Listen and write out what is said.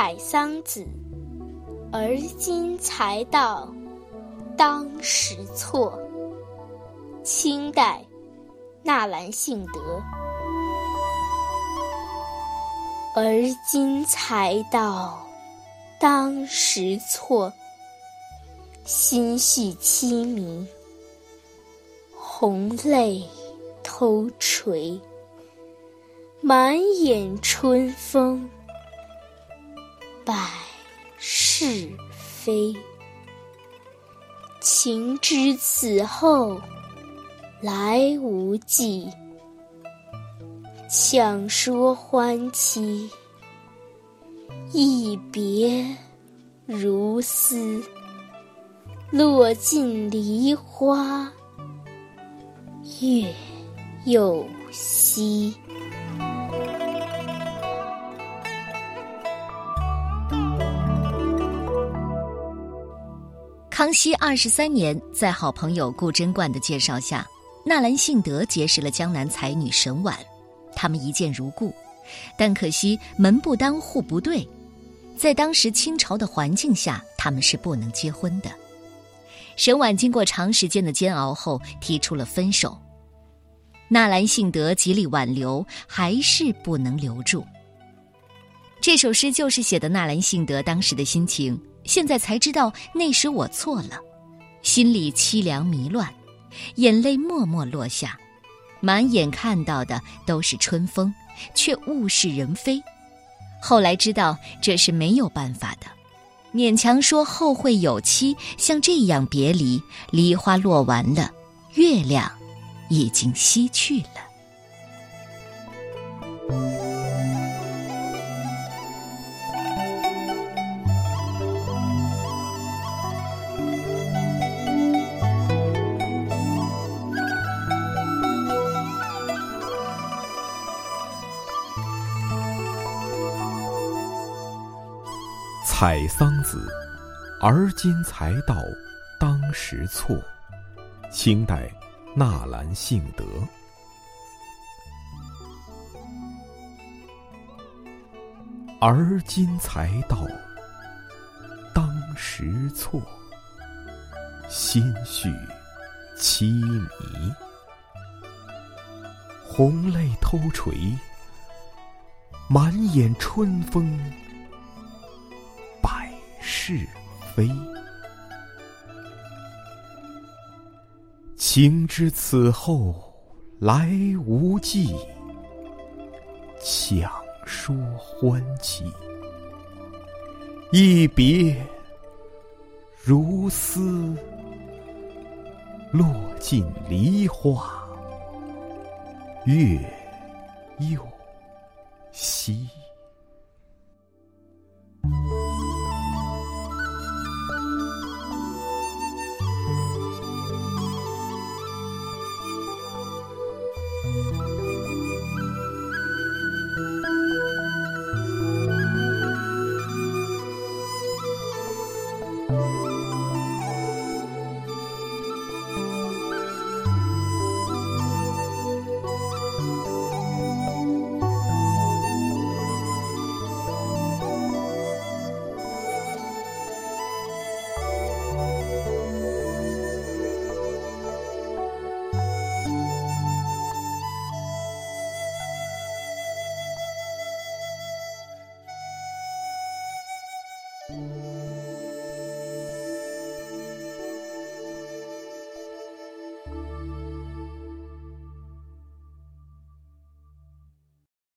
采桑子，而今才到，当时错。清代，纳兰性德。而今才到，当时错。心绪凄迷，红泪偷垂，满眼春风。百是非，情知此后来无计。强说欢期，一别如斯。落尽梨花月又西。康熙二十三年，在好朋友顾贞观的介绍下，纳兰性德结识了江南才女沈婉，他们一见如故。但可惜门不当户不对，在当时清朝的环境下，他们是不能结婚的。沈婉经过长时间的煎熬后，提出了分手。纳兰性德极力挽留，还是不能留住。这首诗就是写的纳兰性德当时的心情。现在才知道那时我错了，心里凄凉迷乱，眼泪默默落下，满眼看到的都是春风，却物是人非。后来知道这是没有办法的，勉强说后会有期。像这样别离，梨花落完了，月亮已经西去了。采桑子，而今才到，当时错。清代，纳兰性德。而今才到，当时错。心绪凄迷，红泪偷垂，满眼春风。是非，情知此后来无计，强说欢期，一别如斯，落尽梨花月又西。Música